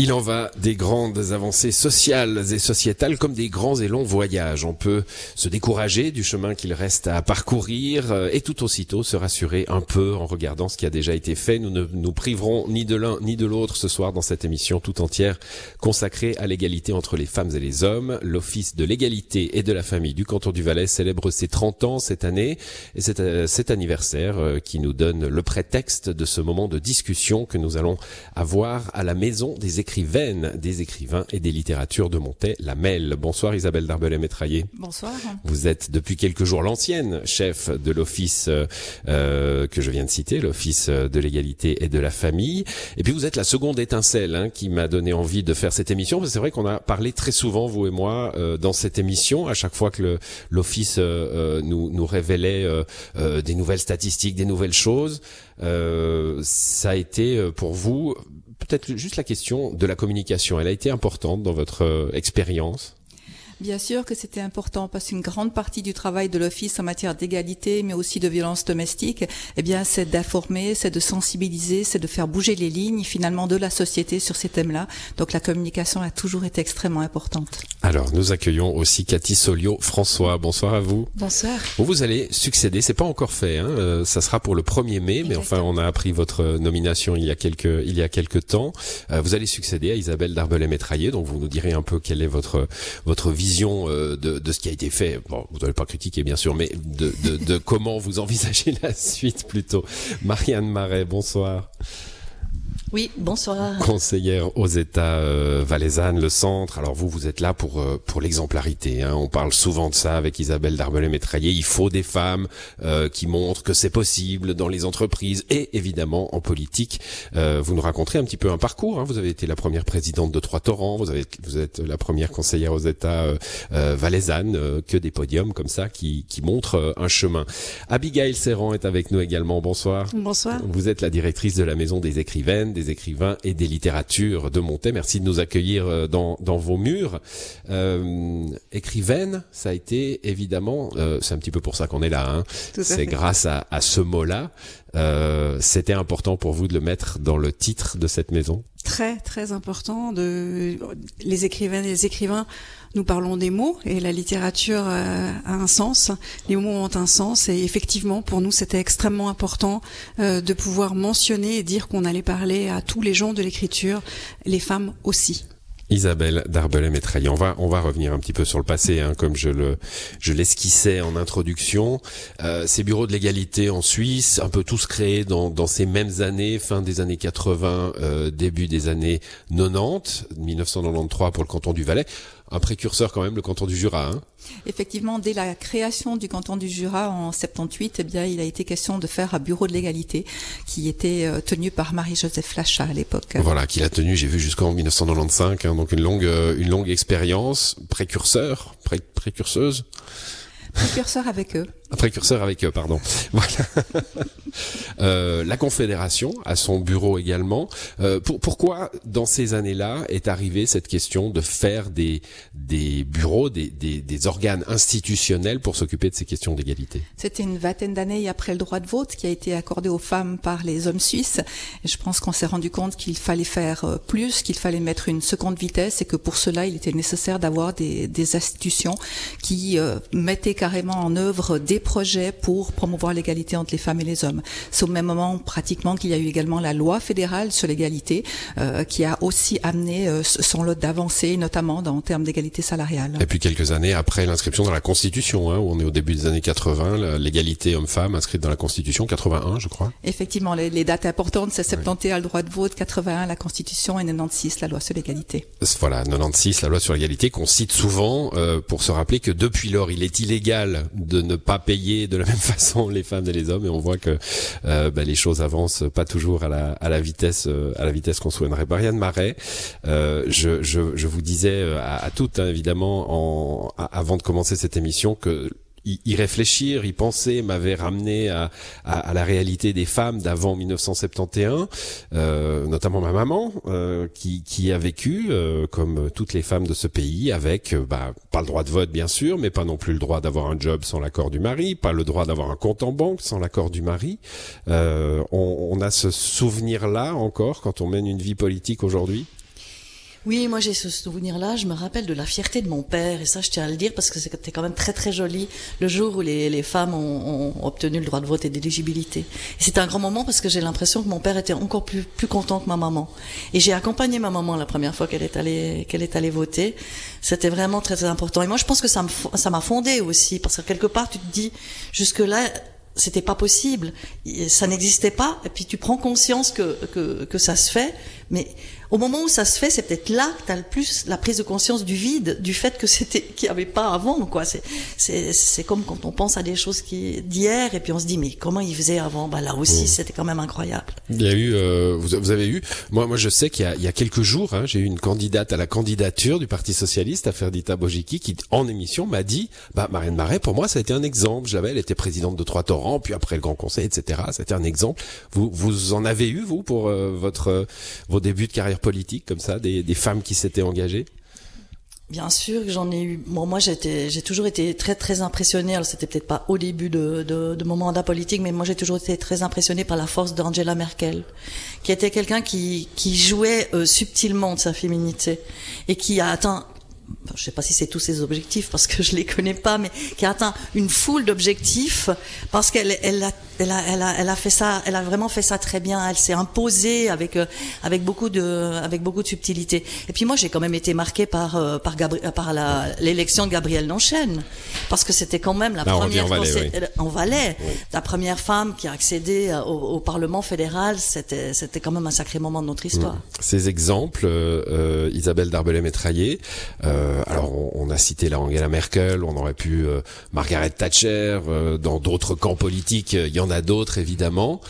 Il en va des grandes avancées sociales et sociétales comme des grands et longs voyages. On peut se décourager du chemin qu'il reste à parcourir euh, et tout aussitôt se rassurer un peu en regardant ce qui a déjà été fait. Nous ne nous priverons ni de l'un ni de l'autre ce soir dans cette émission tout entière consacrée à l'égalité entre les femmes et les hommes. L'Office de l'égalité et de la famille du canton du Valais célèbre ses 30 ans cette année et c'est euh, cet anniversaire euh, qui nous donne le prétexte de ce moment de discussion que nous allons avoir à la maison des écrivaines, des écrivains et des littératures de Montet, la MEL. Bonsoir Isabelle Darbelay-Métraillé. Bonsoir. Vous êtes depuis quelques jours l'ancienne chef de l'office euh, euh, que je viens de citer, l'office de l'égalité et de la famille. Et puis vous êtes la seconde étincelle hein, qui m'a donné envie de faire cette émission. C'est vrai qu'on a parlé très souvent, vous et moi, euh, dans cette émission, à chaque fois que l'office euh, nous, nous révélait euh, des nouvelles statistiques, des nouvelles choses. Ça a été pour vous peut-être juste la question de la communication. Elle a été importante dans votre expérience Bien sûr que c'était important parce qu'une grande partie du travail de l'Office en matière d'égalité, mais aussi de violence domestique, eh bien, c'est d'informer, c'est de sensibiliser, c'est de faire bouger les lignes finalement de la société sur ces thèmes-là. Donc la communication a toujours été extrêmement importante. Alors nous accueillons aussi Cathy Solio, François. Bonsoir à vous. Bonsoir. Vous, vous allez succéder. C'est pas encore fait. Hein, euh, ça sera pour le 1er mai, mais enfin on a appris votre nomination il y a quelques il y a quelques temps. Euh, vous allez succéder à Isabelle Darbelay-Métraillé. Donc vous nous direz un peu quelle est votre votre vision euh, de, ce qui a été fait. Bon, vous n'allez pas critiquer bien sûr, mais de, de comment vous envisagez la suite plutôt. Marianne Marais, bonsoir. Oui, bonsoir. Conseillère aux États euh, valaisanne, le centre. Alors vous, vous êtes là pour euh, pour l'exemplarité. Hein. On parle souvent de ça avec Isabelle Darbelay-Métraillé. Il faut des femmes euh, qui montrent que c'est possible dans les entreprises et évidemment en politique. Euh, vous nous raconterez un petit peu un parcours. Hein. Vous avez été la première présidente de Trois Torrents. Vous avez vous êtes la première conseillère aux États euh, valaisanne. que des podiums comme ça qui qui montrent un chemin. Abigail Serran est avec nous également. Bonsoir. Bonsoir. Vous êtes la directrice de la Maison des écrivaines des écrivains et des littératures de Montet. Merci de nous accueillir euh, dans, dans vos murs. Euh, écrivaine, ça a été évidemment, euh, c'est un petit peu pour ça qu'on est là. Hein. C'est grâce à, à ce mot-là. Euh, C'était important pour vous de le mettre dans le titre de cette maison? Très très important. De les écrivaines et les écrivains nous parlons des mots et la littérature euh, a un sens, les mots ont un sens et effectivement pour nous c'était extrêmement important euh, de pouvoir mentionner et dire qu'on allait parler à tous les gens de l'écriture, les femmes aussi. Isabelle Darbelay-Métraillé. On va, on va revenir un petit peu sur le passé, hein, comme je le, je l'esquissais en introduction. Euh, ces bureaux de l'égalité en Suisse, un peu tous créés dans, dans ces mêmes années, fin des années 80, euh, début des années 90, 1993 pour le canton du Valais un précurseur quand même, le canton du Jura. Hein. Effectivement, dès la création du canton du Jura en 78, eh bien, il a été question de faire un bureau de l'égalité qui était euh, tenu par Marie-Joseph Flachat à l'époque. Voilà, qui l'a tenu, j'ai vu jusqu'en 1995, hein, donc une longue, euh, une longue expérience, précurseur, précurseuse. Précurseur avec eux. Un précurseur avec eux, pardon. Voilà. euh, la Confédération a son bureau également. Euh, pour, pourquoi, dans ces années-là, est arrivée cette question de faire des, des bureaux, des, des, des organes institutionnels pour s'occuper de ces questions d'égalité? C'était une vingtaine d'années après le droit de vote qui a été accordé aux femmes par les hommes suisses. Et je pense qu'on s'est rendu compte qu'il fallait faire euh, plus, qu'il fallait mettre une seconde vitesse et que pour cela, il était nécessaire d'avoir des, des institutions qui euh, mettaient carrément en œuvre des projets pour promouvoir l'égalité entre les femmes et les hommes. C'est au même moment pratiquement qu'il y a eu également la loi fédérale sur l'égalité euh, qui a aussi amené euh, son lot d'avancées, notamment dans, en termes d'égalité salariale. Et puis quelques années après l'inscription dans la Constitution, hein, où on est au début des années 80, l'égalité homme-femme inscrite dans la Constitution, 81 je crois. Effectivement, les, les dates importantes, c'est 71 le droit de vote, 81 la Constitution et 96 la loi sur l'égalité. Voilà, 96 la loi sur l'égalité qu'on cite souvent euh, pour se rappeler que depuis lors il est illégal de ne pas payer de la même façon les femmes et les hommes et on voit que euh, bah, les choses avancent pas toujours à la, à la vitesse euh, à la vitesse qu'on souhaiterait. Marianne Marais, euh, je, je, je, vous disais à, à toutes hein, évidemment en, avant de commencer cette émission que y, réfléchir, y penser m'avait ramené à, la réalité des femmes d'avant 1971, euh, notamment ma maman euh, qui, a vécu euh, comme toutes les femmes de ce pays avec bah, pas le droit de vote bien sûr, mais pas non plus le droit d'avoir un job sans l'accord du mari, pas le droit d'avoir un compte en banque sans l'accord du mari. On, on a ce souvenir là encore quand on mène une vie politique aujourd'hui? Oui, moi j'ai ce souvenir-là. Je me rappelle de la fierté de mon père, et ça je tiens à le dire parce que c'était quand même très très joli le jour où les, femmes ont, obtenu le droit de vote et d'éligibilité. C'était un grand moment parce que j'ai l'impression que mon père était encore plus plus content que ma maman. Et j'ai accompagné ma maman la première fois qu'elle est allée qu'elle est allée voter. C'était vraiment très très important. Et moi je pense que ça ça m'a fondé aussi parce que quelque part tu te dis jusque là c'était pas possible, ça n'existait pas, et puis tu prends conscience que, que, que ça se fait, mais au moment où ça se fait, c'est peut-être là que tu as le plus la prise de conscience du vide, du fait que c'était qu'il n'y avait pas avant. quoi. C'est c'est c'est comme quand on pense à des choses qui d'hier et puis on se dit mais comment ils faisaient avant? Bah là aussi, mmh. c'était quand même incroyable. Il y a eu, euh, vous, avez eu, moi moi je sais qu'il y a, il y a quelques jours, hein, j'ai eu une candidate à la candidature du Parti socialiste, à Ferdita Bojiki, qui en émission m'a dit, bah Marianne Marais, pour moi ça a été un exemple. J'avais, elle était présidente de Trois Torrents, puis après le Grand Conseil, etc. C'était un exemple. Vous vous en avez eu vous pour euh, votre vos débuts de carrière politique comme ça, des, femmes qui s'étaient engagées Bien sûr que j'en ai eu. Moi, j'ai toujours été très très impressionnée. Alors, c'était peut-être pas au début de, mon mandat politique, mais moi, j'ai toujours été très impressionnée par la force d'Angela Merkel, qui était quelqu'un qui jouait euh, subtilement de sa féminité et qui a atteint je sais pas si c'est tous ses objectifs parce que je les connais pas, mais qui a atteint une foule d'objectifs parce qu'elle elle a, elle a, elle a, elle a fait ça, elle a vraiment fait ça très bien. Elle s'est imposée avec euh, avec beaucoup de avec beaucoup de subtilité. Et puis moi j'ai quand même été marquée par euh, par Gabriel, par l'élection de Gabrielle Nanchaine parce que c'était quand même la première en Valais, la première femme qui a accédé au, au Parlement fédéral. C'était c'était quand même un sacré moment de notre histoire. Mmh. Ces exemples, euh, Isabelle Darbelay-Métraillé. Euh, alors on, a cité la Angela Merkel, on aurait pu euh, Margaret Thatcher. Euh, dans d'autres camps politiques, il y en a d'autres évidemment.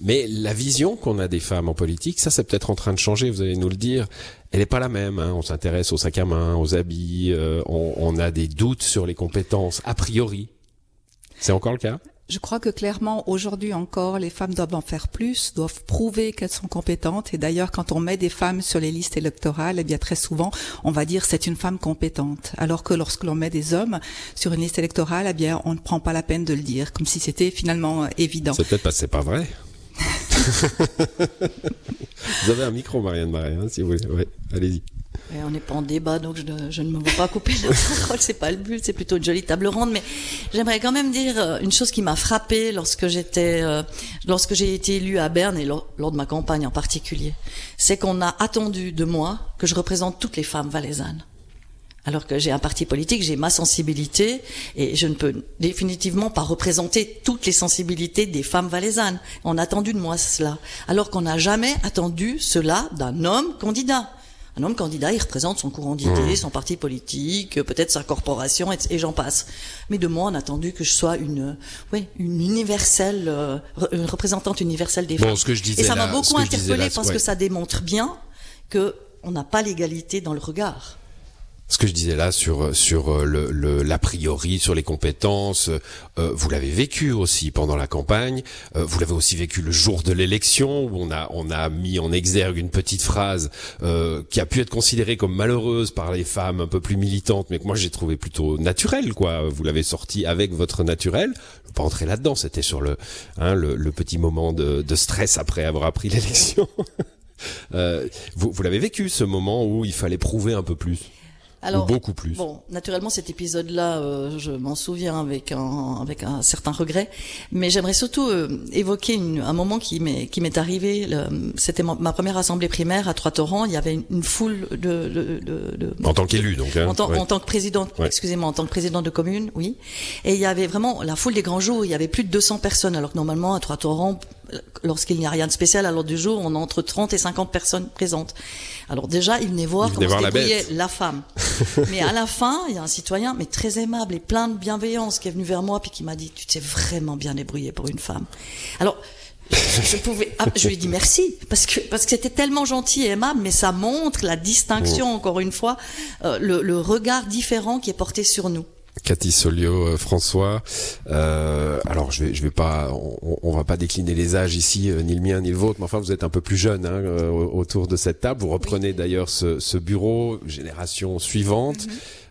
mais la vision qu'on a des femmes en politique, ça c'est peut-être en train de changer. Vous allez nous le dire. Elle n'est pas la même. Hein. On s'intéresse aux sacs à main, aux habits. On, on a des doutes sur les compétences a priori. C'est encore le cas? Je crois que clairement, aujourd'hui encore, les femmes doivent en faire plus, doivent prouver qu'elles sont compétentes. Et d'ailleurs, quand on met des femmes sur les listes électorales, eh bien très souvent, on va dire c'est une femme compétente. Alors que lorsque l'on met des hommes sur une liste électorale, eh bien on ne prend pas la peine de le dire, comme si c'était finalement euh, évident. C'est peut-être parce que c'est pas vrai. vous avez un micro, Marianne Marais, hein, si vous voulez. Ouais, allez-y on n'est pas en débat, donc je, ne me veux pas couper la parole. C'est pas le but. C'est plutôt une jolie table ronde. Mais j'aimerais quand même dire euh, une chose qui m'a frappée lorsque j'étais, euh, lorsque j'ai été élue à Berne et lors, de ma campagne en particulier, c'est qu'on a attendu de moi que je représente toutes les femmes valaisannes. Alors que j'ai un parti politique, j'ai ma sensibilité et je ne peux définitivement pas représenter toutes les sensibilités des femmes valaisannes. On a attendu de moi cela, alors qu'on n'a jamais attendu cela d'un homme candidat. Un homme candidat, il représente son courant d'idées, mmh. son parti politique, peut-être sa corporation, et, j'en passe. Mais de moi, on a attendu que je sois une, ouais, une universelle, euh, une représentante universelle des femmes. ce que je disais et ça m'a beaucoup interpellé parce que ça démontre bien que on n'a pas l'égalité dans le regard ce que je disais là sur sur euh, le, le l'a priori, sur les compétences, euh, vous l'avez vécu aussi pendant la campagne. Euh, vous l'avez aussi vécu le jour de l'élection où on a on a mis en exergue une petite phrase qui a pu être considérée comme malheureuse par les femmes un peu plus militantes, mais que moi j'ai trouvé plutôt naturelle. Quoi, vous l'avez sorti avec votre naturel. Je vais pas entrer là-dedans. C'était sur le, hein, le, le petit moment de, de stress après avoir appris l'élection. vous vous l'avez vécu ce moment où il fallait prouver un peu plus? Alors, beaucoup plus. Bon, naturellement, cet épisode-là, euh, je m'en souviens avec un avec un certain regret, mais j'aimerais surtout euh, évoquer une, un moment qui m'est qui m'est arrivé. C'était ma, première assemblée primaire à Trois-Torrents. Il y avait une, foule de, de, de, de, en tant qu'élu, donc. Hein, en, tant, en tant que président, excusez-moi, en tant que président de commune, oui. Et il y avait vraiment la foule des grands jours. Il y avait plus de 200 personnes, alors que normalement à Trois-Torrents, lorsqu'il n'y a rien de spécial à l'ordre du jour, on a entre 30 et 50 personnes présentes. Alors déjà, il venait voir comment se débrouillait la, femme. mais à la fin, il y a un citoyen, mais très aimable et plein de bienveillance, qui est venu vers moi puis qui m'a dit, tu t'es vraiment bien débrouillé pour une femme. Alors, je pouvais, ah, je lui ai dit merci parce que parce que c'était tellement gentil et aimable, mais ça montre la distinction encore une fois, euh, le, le regard différent qui est porté sur nous. Cathy Solio, euh, François. Euh, alors je vais, je vais pas, on, on, va pas décliner les âges ici, euh, ni le mien ni le vôtre, mais enfin vous êtes un peu plus jeune hein, euh, autour de cette table. Vous reprenez d'ailleurs ce, ce, bureau, génération suivante.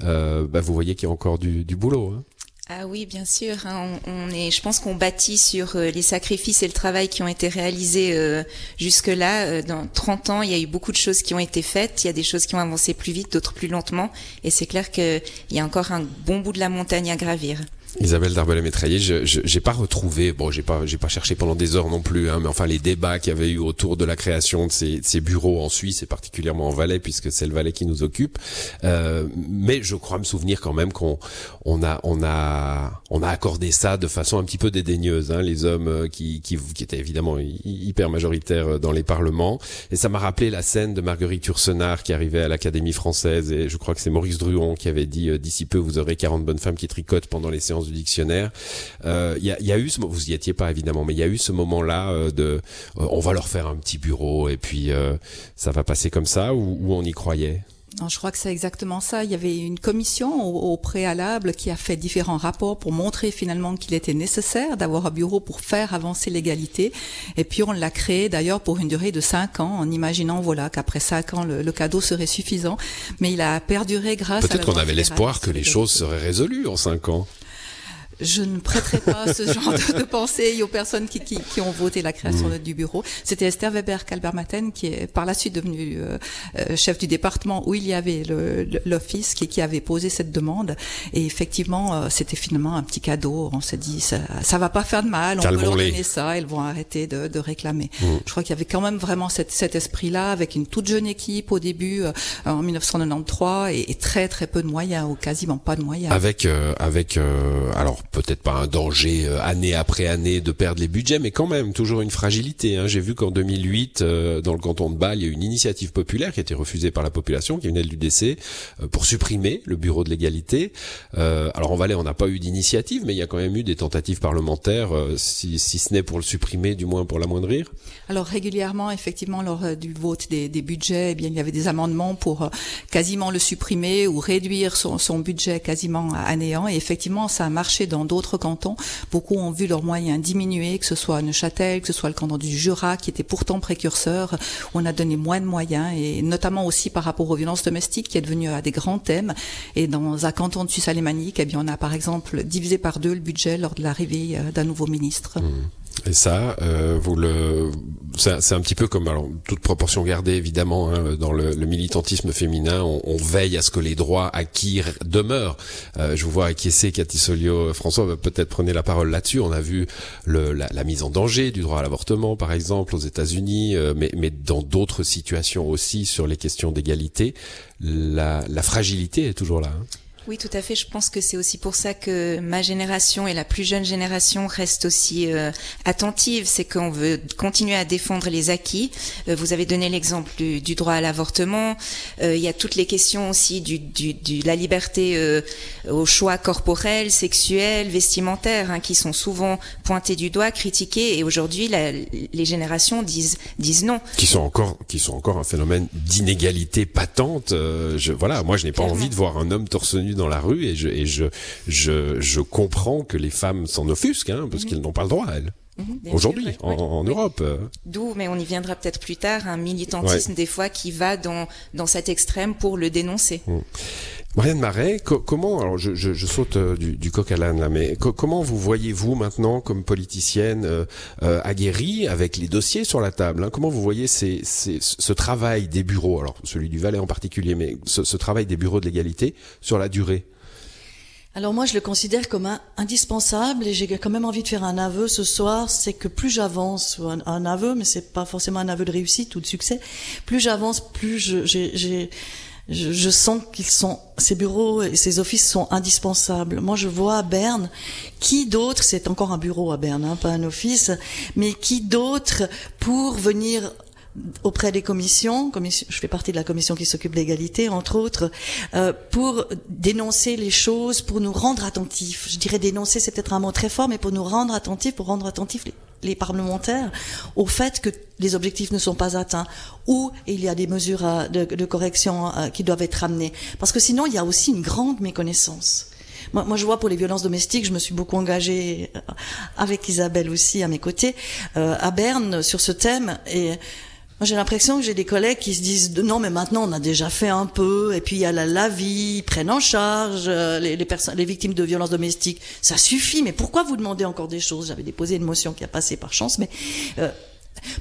Mm-hmm. bah, vous voyez qu'il y a encore du, du boulot. Hein. Ah oui, bien sûr. Hein. On, est, je pense qu'on bâtit sur les sacrifices et le travail qui ont été réalisés euh, jusque-là. dans 30 ans, il y a eu beaucoup de choses qui ont été faites. Il y a des choses qui ont avancé plus vite, d'autres plus lentement. Et c'est clair qu'il y a encore un bon bout de la montagne à gravir. Isabelle Darbelet-Métraillé, je j'ai pas retrouvé, bon, j'ai pas j'ai pas cherché pendant des heures non plus, hein, mais enfin les débats qu'il y avait eu autour de la création de ces, ces, bureaux en Suisse et particulièrement en Valais, puisque c'est le Valais qui nous occupe. Euh, mais je crois me souvenir quand même qu'on on a on a on a accordé ça de façon un petit peu dédaigneuse. Hein, les hommes euh, qui, qui qui étaient évidemment hyper majoritaires euh, dans les parlements, et ça m'a rappelé la scène de Marguerite Yourcenar qui arrivait à l'Académie française, et je crois que c'est Maurice Druon qui avait dit d'ici peu vous aurez 40 bonnes femmes qui tricotent pendant les séances du dictionnaire. Il euh, y, a, y, a, eu, ce, vous y étiez pas évidemment, mais il y a eu ce moment-là euh, de, euh, on va leur faire un petit bureau et puis ça va passer comme ça, ou, ou on y croyait? Non, je crois que c'est exactement ça. Il y avait une commission au, préalable qui a fait différents rapports pour montrer finalement qu'il était nécessaire d'avoir un bureau pour faire avancer l'égalité. Et puis on l'a créé d'ailleurs pour une durée de cinq ans, en imaginant voilà qu'après cinq ans le, cadeau serait suffisant. Mais il a perduré grâce. Peut-être qu'on avait l'espoir que les choses seraient résolues en cinq ans je ne prêterai pas ce genre de, de pensée aux personnes qui, qui, qui, ont voté la création mmh. du bureau. C'était Esther Weber Kalbermaten qui est par la suite devenue euh, euh, chef du département où il y avait l'office qui, qui, avait posé cette demande. Et effectivement, euh, c'était finalement un petit cadeau. On s'est dit ça, ça va pas faire de mal. On peut leur donner ça. Elles vont arrêter de, de réclamer. Mmh. Je crois qu'il y avait quand même vraiment cette, cet esprit-là avec une toute jeune équipe au début en 1993 et, et, très très peu de moyens ou quasiment pas de moyens. Avec avec alors peut-être pas un danger euh, année après année de perdre les budgets, mais quand même toujours une fragilité. Hein. J'ai vu qu'en 2008, euh, dans le canton de Bâle, il y a eu une initiative populaire qui a été refusée par la population, qui venait de l'UDC, euh, pour supprimer le bureau de l'égalité. alors en Valais, on n'a pas eu d'initiative, mais il y a quand même eu des tentatives parlementaires, si, si ce n'est pour le supprimer, du moins pour l'amoindrir. Alors régulièrement, effectivement, lors du vote des, des budgets, eh bien il y avait des amendements pour quasiment le supprimer ou réduire son, son budget quasiment à néant. Et effectivement, ça a marché dans d'autres cantons. Beaucoup ont vu leurs moyens diminuer, que ce soit Neuchâtel, que ce soit le canton du Jura, qui était pourtant précurseur, on a donné moins de moyens, et notamment aussi par rapport aux violences domestiques, qui est devenu un des grands thèmes. Et dans un canton de Suisse alémanique, eh bien, on a par exemple divisé par deux le budget lors de l'arrivée euh, d'un nouveau ministre. Mmh. Et ça, euh, vous le, c'est un petit peu comme, alors toute proportion gardée évidemment, hein, dans le, le, militantisme féminin, on, on, veille à ce que les droits acquis demeurent. Euh, je vous vois acquiescer, Cathy Solio, François, peut-être prenez la parole là-dessus. On a vu le, la, la, mise en danger du droit à l'avortement, par exemple, aux États-Unis, euh, mais, mais, dans d'autres situations aussi sur les questions d'égalité, la, la, fragilité est toujours là. Hein. Oui, tout à fait. Je pense que c'est aussi pour ça que ma génération et la plus jeune génération restent aussi euh, attentives. C'est qu'on veut continuer à défendre les acquis. Euh, vous avez donné l'exemple du, du, droit à l'avortement. Euh, il y a toutes les questions aussi du, du, de la liberté euh, au choix corporel, sexuel, vestimentaire, hein, qui sont souvent pointées du doigt, critiquées. Et aujourd'hui, les générations disent disent non. Qui sont encore qui sont encore un phénomène d'inégalité patente. je, voilà, moi, je n'ai pas envie de voir un homme torse nu dans la rue et je, et je, je, je comprends que les femmes s'en offusquent, hein, parce mhm. qu'elles n'ont pas le droit, elles. Mhm, Aujourd'hui, en, Europe. Euh. D'où, mais on y viendra peut-être plus tard, un militantisme des fois qui va dans, dans cet extrême pour le dénoncer. Mmh. Marianne Marais, comment, alors je, saute euh, du, coq à l'âne là, mais comment vous voyez-vous maintenant comme politicienne euh, euh, aguerrie avec les dossiers sur la table hein, Comment vous voyez ces, ce travail des bureaux, alors celui du Valais en particulier, mais ce, travail des bureaux de l'égalité sur la durée? Alors moi, je le considère comme indispensable et j'ai quand même envie de faire un aveu ce soir, c'est que plus j'avance, un, un, aveu, mais c'est pas forcément un aveu de réussite ou de succès, plus j'avance, plus j'ai je, je sens qu'ils sont, ces bureaux et ces offices sont indispensables. Moi, je vois à Berne, qui d'autre, c'est encore un bureau à Berne, hein, pas un office, mais qui d'autre pour venir auprès des commissions, commission, je fais partie de la commission qui s'occupe de l'égalité, entre autres, euh, pour dénoncer les choses, pour nous rendre attentifs. Je dirais dénoncer, c'est peut-être un mot très fort, mais pour nous rendre attentifs, pour rendre attentifs les, parlementaires au fait que les objectifs ne sont pas atteints ou il y a des mesures de, de correction euh, qui doivent être amenées. Parce que sinon, il y a aussi une grande méconnaissance moi, moi, je vois pour les violences domestiques, je me suis beaucoup engagée euh, avec Isabelle aussi à mes côtés euh, à Berne sur ce thème et j'ai l'impression que j'ai des collègues qui se disent non mais maintenant on a déjà fait un peu et puis il y a la, la vie, ils prennent en charge euh, les, les personnes, les victimes de violences domestiques, ça suffit. Mais pourquoi vous demandez encore des choses? J'avais déposé une motion qui a passé par chance, mais euh,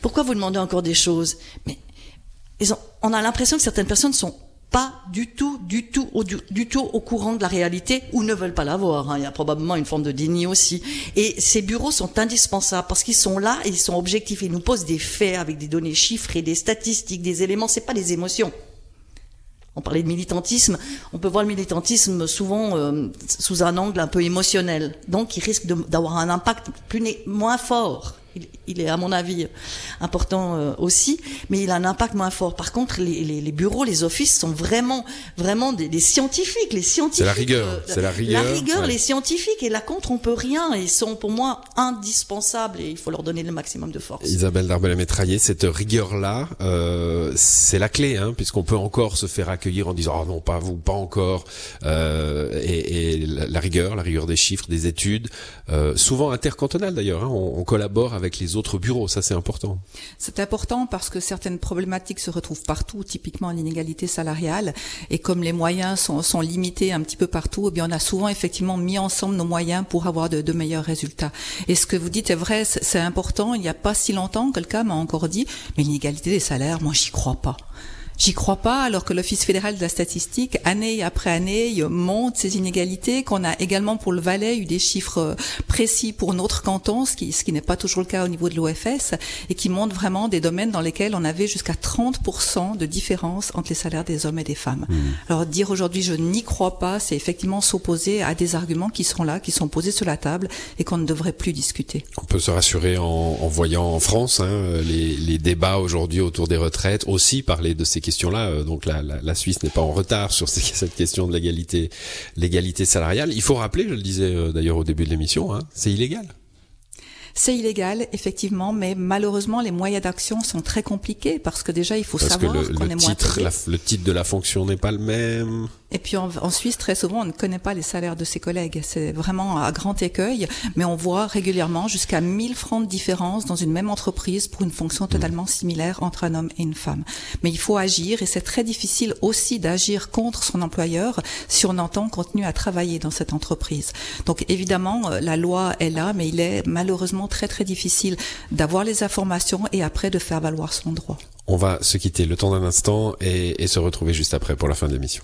pourquoi vous demandez encore des choses? Mais ils ont, on a l'impression que certaines personnes sont pas du tout, du tout, du, tout au courant de la réalité ou ne veulent pas l'avoir. Hein. Il y a probablement une forme de déni aussi. Et ces bureaux sont indispensables parce qu'ils sont là et ils sont objectifs. Ils nous posent des faits avec des données chiffrées, des statistiques, des éléments. C'est pas des émotions. On parlait de militantisme. On peut voir le militantisme souvent euh, sous un angle un peu émotionnel. Donc, il risque d'avoir un impact plus moins fort il, il, est à mon avis important euh, aussi, mais il a un impact moins fort. Par contre, les, les, les bureaux, les offices sont vraiment, vraiment des, des scientifiques. Les scientifiques. C'est la rigueur. Euh, c'est la rigueur. La rigueur, ouais. les scientifiques. Et là contre, on peut rien. Ils sont pour moi indispensables et il faut leur donner le maximum de force. Isabelle Darbel-Métraillé, cette rigueur-là, euh, c'est la clé, hein, puisqu'on peut encore se faire accueillir en disant, oh non, pas vous, pas encore. Euh, et, et la, la, rigueur, la rigueur des chiffres, des études, euh, souvent intercantonales d'ailleurs. Hein, on, on collabore avec les autres bureaux. Ça, c'est important. C'est important parce que certaines problématiques se retrouvent partout, typiquement l'inégalité salariale. Et comme les moyens sont, sont, limités un petit peu partout, eh bien, on a souvent effectivement mis ensemble nos moyens pour avoir de, de meilleurs résultats. Et ce que vous dites est vrai, c'est important. Il n'y a pas si longtemps, quelqu'un m'a encore dit, mais l'inégalité des salaires, moi, j'y crois pas. J'y crois pas, alors que l'Office fédéral de la statistique, année après année, monte ces inégalités, qu'on a également pour le Valais eu des chiffres précis pour notre canton, ce qui, ce qui n'est pas toujours le cas au niveau de l'OFS, et qui montrent vraiment des domaines dans lesquels on avait jusqu'à 30% de différence entre les salaires des hommes et des femmes. Mmh. Alors dire aujourd'hui je n'y crois pas, c'est effectivement s'opposer à des arguments qui sont là, qui sont posés sur la table et qu'on ne devrait plus discuter. On peut se rassurer en, en voyant en France hein, les, les débats aujourd'hui autour des retraites, aussi parler de ces questions questions-là. Euh, donc la, la, la Suisse n'est pas en retard sur cette question de l'égalité, l'égalité salariale. Il faut rappeler, je le disais euh, d'ailleurs au début de l'émission, hein, c'est illégal. C'est illégal, effectivement, mais malheureusement, les moyens d'action sont très compliqués parce que déjà, il faut parce savoir qu'on est moins titre, la, le titre de la fonction n'est pas le même. Et puis en, en, Suisse, très souvent, on ne connaît pas les salaires de ses collègues. C'est vraiment à grand écueil, mais on voit régulièrement jusqu'à 1000 francs de différence dans une même entreprise pour une fonction totalement similaire entre un homme et une femme. Mais il faut agir et c'est très difficile aussi d'agir contre son employeur si on entend continuer à travailler dans cette entreprise. Donc évidemment, la loi est là, mais il est malheureusement très très difficile d'avoir les informations et après de faire valoir son droit. On va se quitter le temps d'un instant et, et se retrouver juste après pour la fin de l'émission.